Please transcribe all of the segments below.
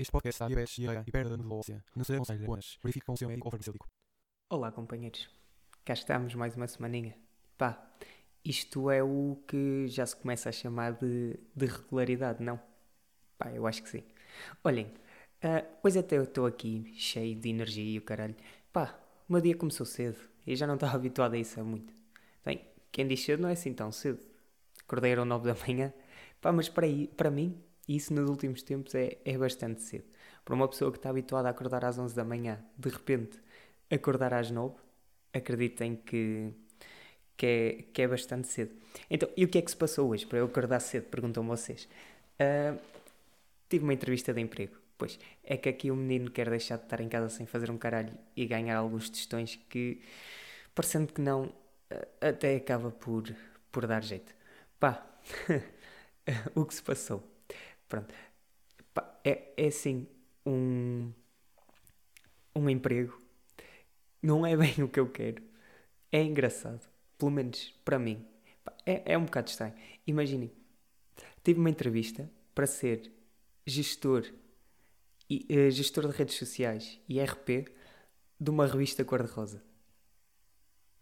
Este podcast está diabetes, e perda de medulóssea. Não se aconselha apenas. Verifique o seu médico ou farmacêutico. Olá, companheiros. Cá estamos mais uma semaninha. Pá, isto é o que já se começa a chamar de, de regularidade, não? Pá, eu acho que sim. Olhem, ah, pois até eu estou aqui cheio de energia e o caralho. Pá, o meu dia começou cedo e já não estava habituado a isso há muito. Bem, quem diz cedo não é assim tão cedo. Acordei às 9 da manhã. Pá, mas para, aí, para mim, isso nos últimos tempos é, é bastante cedo. Para uma pessoa que está habituada a acordar às 11 da manhã, de repente acordar às 9, acreditem que, que, é, que é bastante cedo. Então, e o que é que se passou hoje para eu acordar cedo? Perguntam vocês. Ah, tive uma entrevista de emprego. Pois, é que aqui o menino quer deixar de estar em casa sem fazer um caralho e ganhar alguns testões que, parecendo que não, até acaba por, por dar jeito. Pá, o que se passou? Pronto. É, é assim, um, um emprego não é bem o que eu quero. É engraçado. Pelo menos para mim. É, é um bocado estranho. Imaginem, tive uma entrevista para ser gestor, e, eh, gestor de redes sociais e RP de uma revista cor-de-rosa.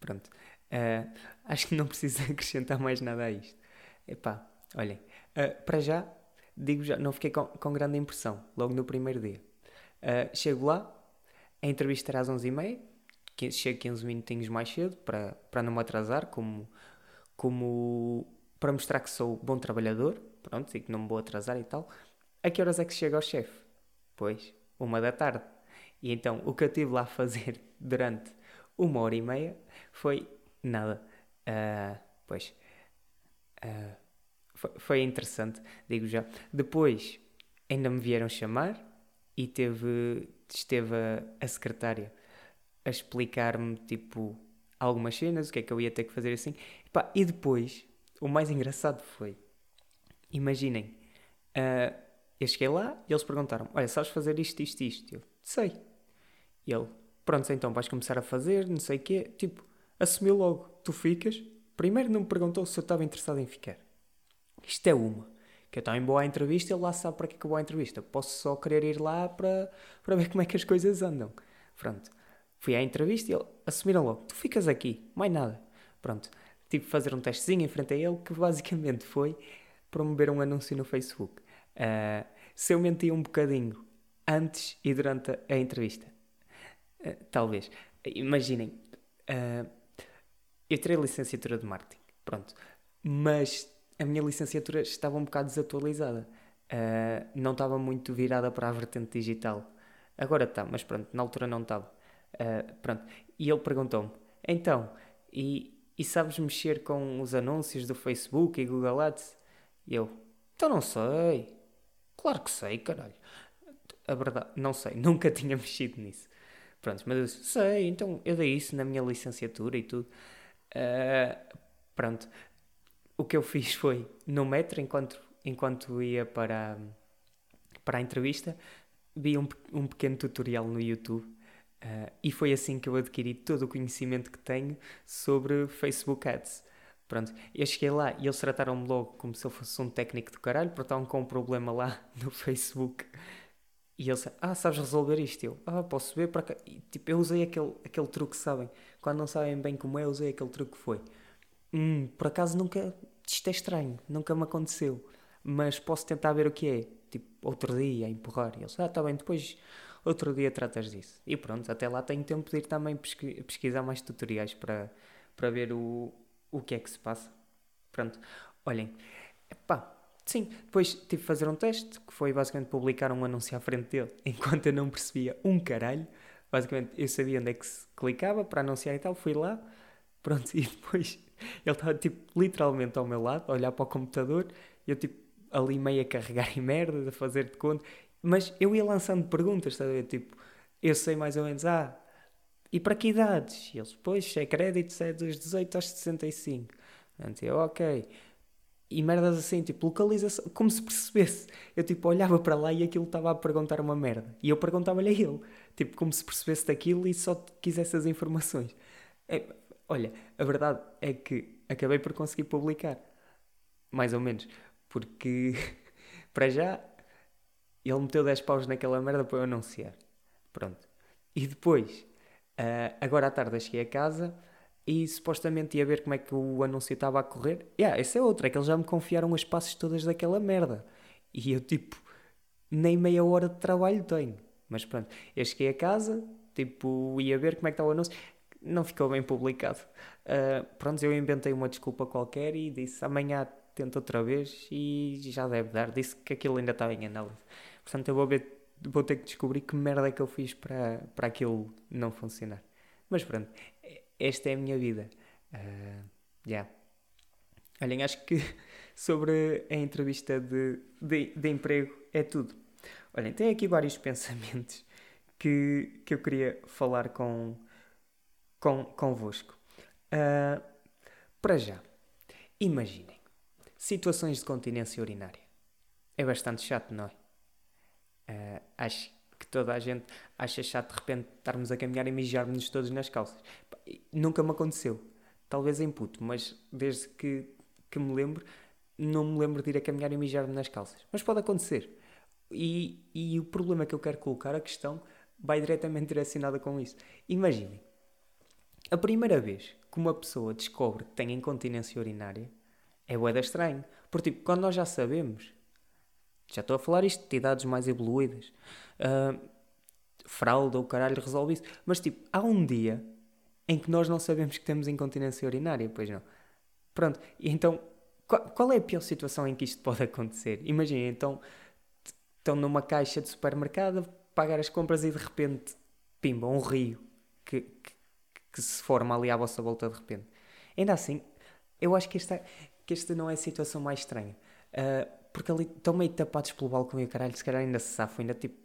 Pronto. Ah, acho que não preciso acrescentar mais nada a isto. Epá, olhem. ah, para já, digo já, não fiquei com, com grande impressão logo no primeiro dia. Ah, chego lá, a entrevista era às 11h30, que- chego 15 minutinhos mais cedo para, para não me atrasar, como, como para mostrar que sou bom trabalhador, pronto, e que não me vou atrasar e tal. A que horas é que chega ao chefe? Pois, uma da tarde. E então, o que eu tive lá a fazer durante uma hora e meia foi nada. Ah, pois, ah, foi, interessante, digo já. Depois, ainda me vieram chamar e teve, esteve a, a secretária a explicar-me, tipo, algumas cenas, o que é que eu ia ter que fazer assim. Epá, e depois, o mais engraçado foi, imaginem, ah, eu cheguei lá e eles perguntaram olha, sabes fazer isto, isto, isto? Eu, sei. E ele, pronto, então vais começar a fazer, não sei o quê. Tipo, assumiu logo, tu ficas. Primeiro não me perguntou se eu estava interessado em ficar. Isto é uma. Que eu também vou à entrevista, ele lá sabe para que é que eu vou à entrevista. Posso só querer ir lá para, para ver como é que as coisas andam. Pronto. Fui à entrevista e ele assumiram logo, tu ficas aqui, mais nada. Pronto. Tive de fazer um testezinho em frente a ele que basicamente foi promover um anúncio no Facebook. Ah, se eu menti um bocadinho antes e durante a, a entrevista, ah, talvez. Imaginem, ah, eu tirei licenciatura de marketing, pronto, mas a minha licenciatura estava um bocado desatualizada, Ah, não estava muito virada para a vertente digital. Agora está, mas pronto, na altura não estava. Ah, pronto, e ele perguntou-me, então, e, e sabes mexer com os anúncios do Facebook e Google Ads? E eu, então não sei. Claro que sei, caralho. A verdade, não sei, nunca tinha mexido nisso. Pronto, mas eu disse, sei, então eu dei isso na minha licenciatura e tudo. Ah, pronto, o que eu fiz foi, no metro, enquanto, enquanto ia para, para a entrevista, vi um, um pequeno tutorial no YouTube ah, e foi assim que eu adquiri todo o conhecimento que tenho sobre Facebook Ads. Pronto, eu cheguei lá e eles trataram-me logo como se eu fosse um técnico do caralho, porque estavam com um problema lá no Facebook. E eles, ah, sabes resolver isto? Eu, ah, posso ver para cá. E, tipo, eu usei aquele, aquele truque, sabem? Quando não sabem bem como é, eu usei aquele truque que foi. Hum, por acaso nunca, isto é estranho, nunca me aconteceu. Mas posso tentar ver o que é. Tipo, outro dia, a empurrar. E eles, ah, tá bem, depois outro dia tratas disso. E pronto, até lá tenho tempo de ir também pesqui- pesquisar mais tutoriais para, para ver o, o que é que se passa. Pronto, olhem, pá, sim, depois tive de fazer um teste, que foi basicamente publicar um anúncio à frente dele, enquanto eu não percebia um caralho. Basicamente, eu sabia onde é que se clicava para anunciar e tal, fui lá, pronto, e depois ele estava, tipo, literalmente ao meu lado, a olhar para o computador, eu, tipo, ali meio a carregar em merda, a fazer de conta, Mas eu ia lançando perguntas, a ver? Tipo, eu sei mais ou menos, ah, e para que idades? E eles, pois, é crédito, é dos 18 aos 65. Portanto, eu, ok. E merdas assim, tipo, localização, como se percebesse. Eu, tipo, olhava para lá e aquilo estava a perguntar uma merda. E eu perguntava-lhe a ele, tipo, como se percebesse daquilo e só quisesse as informações. É, olha, a verdade é que acabei por conseguir publicar. Mais ou menos. Porque, para já, ele meteu 10 paus naquela merda para eu anunciar. Pronto. E depois, uh, agora à tarde, cheguei a casa e supostamente ia ver como é que o anúncio estava a correr. Yeah, essa é outra, é que eles já me confiaram as passos todas daquela merda. E eu, tipo, nem meia hora de trabalho tenho. Mas pronto, eu cheguei a casa, tipo, ia ver como é que estava o anúncio. Não ficou bem publicado. Uh, pronto, eu inventei uma desculpa qualquer e disse amanhã tento outra vez e já deve dar. Disse que aquilo ainda estava em análise. Portanto, eu vou, ver, vou ter que descobrir que merda é que eu fiz para, para aquilo não funcionar. Mas pronto, esta é a minha vida. Uh, yeah. Olhem, acho que sobre a entrevista de, de, de, emprego é tudo. Olhem, tem aqui vários pensamentos que, que eu queria falar com, com, convosco. Uh, para já, imaginem situações de continência urinária. É bastante chato, não é? Uh, acho que toda a gente acha chato de repente estarmos a caminhar e mijarmos todos nas calças. Nunca me aconteceu. Talvez em puto, mas desde que, que me lembro, não me lembro de ir a caminhar e mijar-me nas calças. Mas pode acontecer. E, e o problema que eu quero colocar, a questão, vai diretamente direcionada com isso. Imaginem, a primeira vez que uma pessoa descobre que tem incontinência urinária é boeda estranho. Porque, tipo, quando nós já sabemos, já estou a falar isto de idades mais evoluídas, uh, fralda ou caralho resolve isso, mas, tipo, há um dia em que nós não sabemos que temos incontinência urinária, pois não. Pronto, e então, qual, qual é a pior situação em que isto pode acontecer? Imagina, então, estão numa caixa de supermercado, pagar as compras e de repente, pimba, um rio que, que, que se forma ali à vossa volta de repente. Ainda assim, eu acho que esta, que esta não é a situação mais estranha. Uh, porque ali estão meio tapados pelo balcão e o caralho, se calhar ainda se safam, ainda tipo,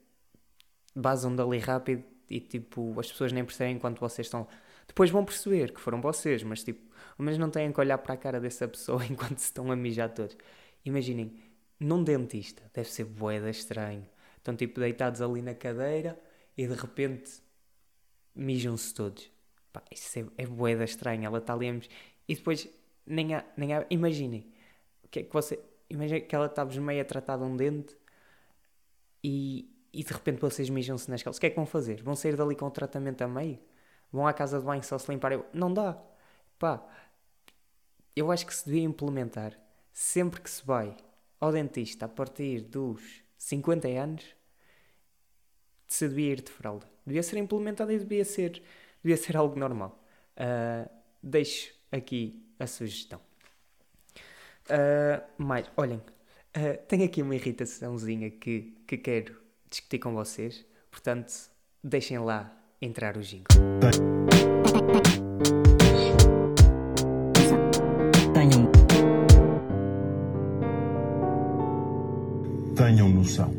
basam dali rápido e tipo, as pessoas nem percebem enquanto vocês estão depois vão perceber que foram vocês, mas tipo, menos não têm que olhar para a cara dessa pessoa enquanto se estão a mijar todos. Imaginem, num dentista, deve ser boeda estranho. Estão tipo deitados ali na cadeira e de repente mijam-se todos. Pá, isso é, é boeda estranho. Ela está ali a E depois, nem há, nem há. Imaginem, que é que você. Imagina que ela está meio a tratar de um dente e, e de repente vocês mijam-se nas calças. O que é que vão fazer? Vão sair dali com o tratamento a meio? vão à casa de banho só se limpar. Não dá. Pá, eu acho que se devia implementar sempre que se vai ao dentista a partir dos 50 anos, se devia ir de fralda. Devia ser implementado e devia ser, devia ser algo normal. Uh, deixo aqui a sugestão. Uh, mais, olhem, uh, tenho aqui uma irritaçãozinha que, que quero discutir com vocês, portanto, deixem lá entrar o jingle. Tenham. Tenham noção.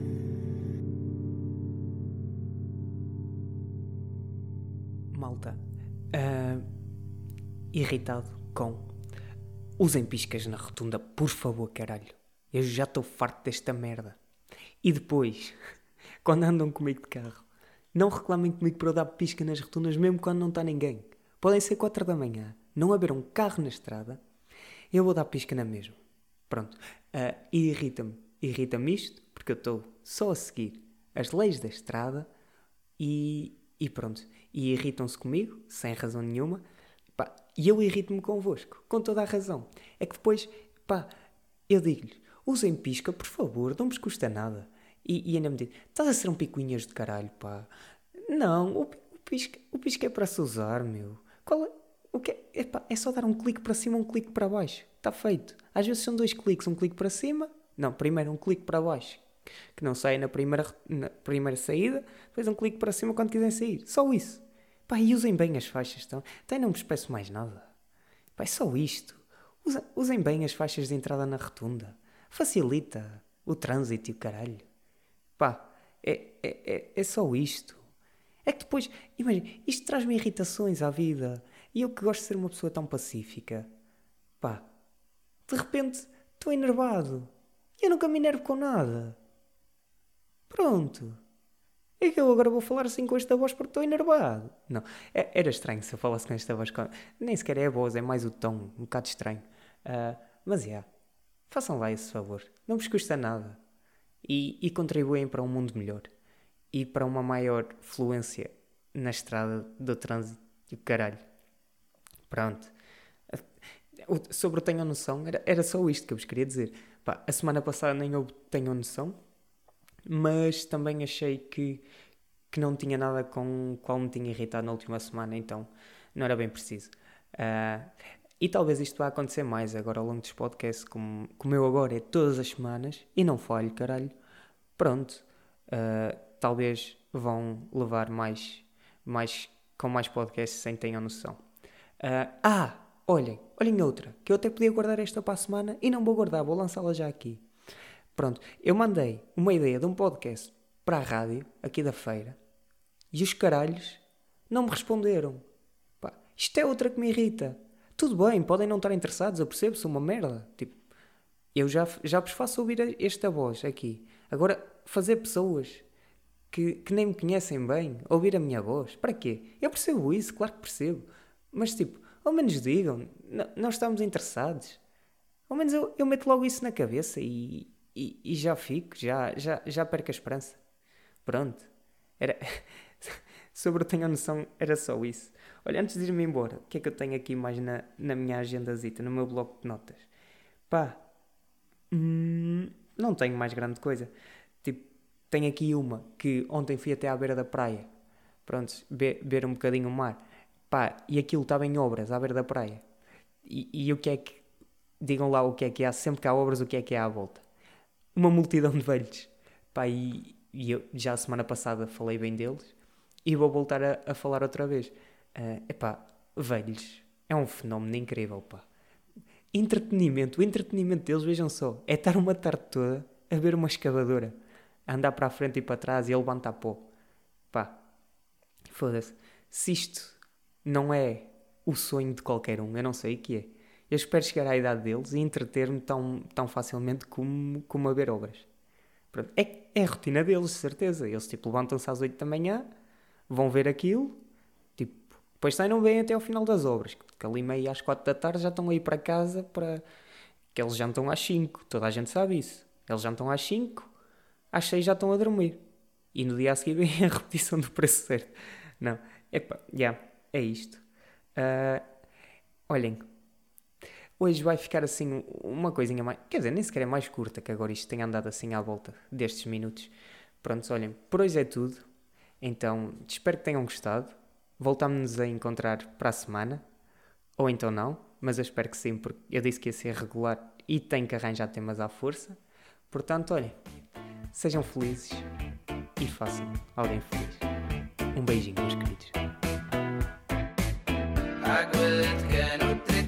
Irritado com. Usem piscas na rotunda, por favor, caralho. Eu já estou farto desta merda. E depois, quando andam comigo de carro, não reclamem comigo para eu dar pisca nas rotundas mesmo quando não está ninguém. Podem ser 4 da manhã, não haver um carro na estrada, eu vou dar pisca na mesma. Pronto. Uh, e irrita-me. Irrita-me isto, porque eu estou só a seguir as leis da estrada e, e pronto. E irritam-se comigo, sem razão nenhuma. E eu irrito-me convosco, com toda a razão. É que depois, pá, eu digo-lhes, usem pisca, por favor, não vos custa nada. E, e ainda me diz: estás a ser um picuinhas de caralho, pá. Não, o, o, pisca, o pisca é para se usar, meu. Qual é? O que é? Epá, é só dar um clique para cima, um clique para baixo. Está feito. Às vezes são dois cliques, um clique para cima. Não, primeiro um clique para baixo. Que não sai na primeira, na primeira saída. Depois um clique para cima quando quiserem sair. Só isso. Pá, e usem bem as faixas. Então, até não vos peço mais nada. Pá, é só isto. usem bem as faixas de entrada na rotunda. Facilita o trânsito e o caralho. Pá, é, é, é, é só isto. É que depois, imagina, isto traz-me irritações à vida. E eu que gosto de ser uma pessoa tão pacífica, pá, de repente estou enervado. E eu nunca me enervo com nada. Pronto. É que eu agora vou falar assim com esta voz porque estou enervado. Não, é- era estranho se eu falasse com esta voz. Nem sequer é a voz, é mais o tom, um bocado estranho. Ah, mas é, façam lá esse favor. Não vos custa nada. E, e contribuem para um mundo melhor. E para uma maior fluência na estrada do trânsito. E o caralho. Pronto. Sobre o Tenham Noção, era, era só isto que eu vos queria dizer. Pá, a semana passada nem houve Tenham Noção, mas também achei que, que não tinha nada com o qual me tinha irritado na última semana, então não era bem preciso. Ah, e talvez isto vá acontecer mais agora ao longo dos podcasts, como, como eu agora é todas as semanas, e não falho, caralho. Pronto, ah, talvez vão levar mais, mais com mais podcasts sem tenham noção. Ah, ah, olhem, olhem outra, que eu até podia guardar esta para a semana e não vou guardar, vou lançá-la já aqui. Pronto, eu mandei uma ideia de um podcast para a rádio, aqui da feira, e os caralhos não me responderam. Pá, isto é outra que me irrita. Tudo bem, podem não estar interessados, eu percebo, sou uma merda. Tipo, eu já, já vos faço ouvir esta voz aqui. Agora, fazer pessoas que, que nem me conhecem bem ouvir a minha voz, para quê? Eu percebo isso, claro que percebo. Mas, tipo, ao menos digam, "N- não estamos interessados. Ao menos eu, eu meto logo isso na cabeça e, e, e já fico, já, já, já perco a esperança. Pronto. Era... Sobre o Tenho Noção, era só isso. Olha, antes de ir-me embora, o que é que eu tenho aqui mais na, na minha agendazita, no meu bloco de notas? Pá, hum, não tenho mais grande coisa. Tipo, tenho aqui uma que ontem fui até à beira da praia. Pronto, ver um bocadinho o mar. Pá, e aquilo estava em obras à beira da praia. E, e o que é que. Digam lá o que é que há, sempre que há obras, o que é que há à volta. Uma multidão de velhos. Pá, e, e eu já a semana passada falei bem deles e vou voltar a, a falar outra vez. É epá, velhos. É um fenómeno incrível, pá. Entretenimento. O entretenimento deles, vejam só, é estar uma tarde toda a ver uma escavadora. A andar para a frente e para trás e a levantar pó. Pá, foda-se. Se isto não é o sonho de qualquer um, eu não sei o que é. Eu espero chegar à idade deles e entreter-me tão, tão facilmente como, como a ver obras. Pronto. É, é a rotina deles, de certeza. Eles tipo levantam-se às 8 da manhã, vão ver aquilo, tipo, depois saem não vêm até ao final das obras, que ali meio às 4 da tarde já estão a ir para casa para. que eles jantam às 5, toda a gente sabe isso. Eles jantam às 5, às 6 já estão a dormir. E no dia a seguir vem a repetição do preço certo. Não, epá, já, é isto. Ah, olhem, hoje vai ficar assim uma coisinha mais. Quer dizer, nem sequer é mais curta, que agora isto tem andado assim à volta destes minutos. Prontos, olhem, por hoje é tudo. Então, espero que tenham gostado. Voltamos-nos a encontrar para a semana. Ou então não, mas eu espero que sim, porque eu disse que ia ser regular e tenho que arranjar temas à força. Portanto, olhem, sejam felizes e façam alguém feliz. Um beijinho, meus queridos. Água de